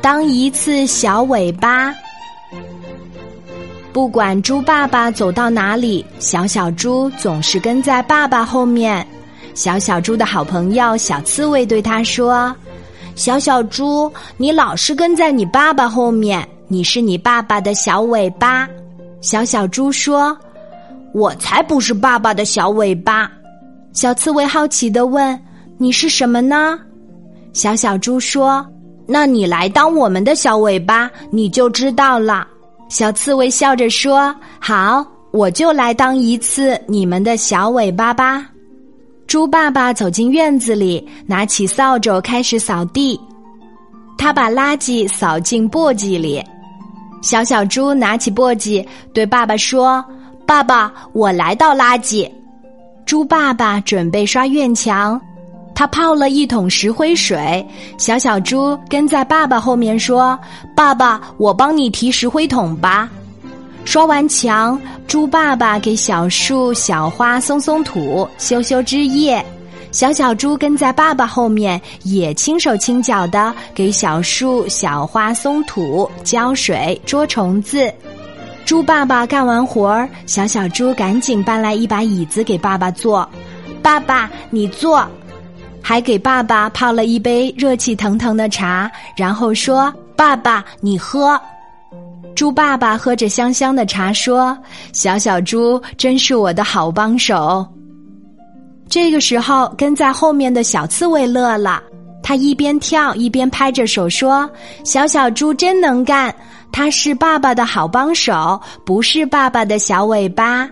当一次小尾巴。不管猪爸爸走到哪里，小小猪总是跟在爸爸后面。小小猪的好朋友小刺猬对他说：“小小猪，你老是跟在你爸爸后面，你是你爸爸的小尾巴。”小小猪说：“我才不是爸爸的小尾巴。”小刺猬好奇的问：“你是什么呢？”小小猪说：“那你来当我们的小尾巴，你就知道了。”小刺猬笑着说：“好，我就来当一次你们的小尾巴吧。”猪爸爸走进院子里，拿起扫帚开始扫地。他把垃圾扫进簸箕里。小小猪拿起簸箕，对爸爸说：“爸爸，我来倒垃圾。”猪爸爸准备刷院墙。他泡了一桶石灰水，小小猪跟在爸爸后面说：“爸爸，我帮你提石灰桶吧。”刷完墙，猪爸爸给小树、小花松松土、修修枝叶，小小猪跟在爸爸后面，也轻手轻脚的给小树、小花松土、浇水、捉虫子。猪爸爸干完活儿，小小猪赶紧搬来一把椅子给爸爸坐。爸爸，你坐。还给爸爸泡了一杯热气腾腾的茶，然后说：“爸爸，你喝。”猪爸爸喝着香香的茶，说：“小小猪真是我的好帮手。”这个时候，跟在后面的小刺猬乐了，他一边跳一边拍着手说：“小小猪真能干，他是爸爸的好帮手，不是爸爸的小尾巴。”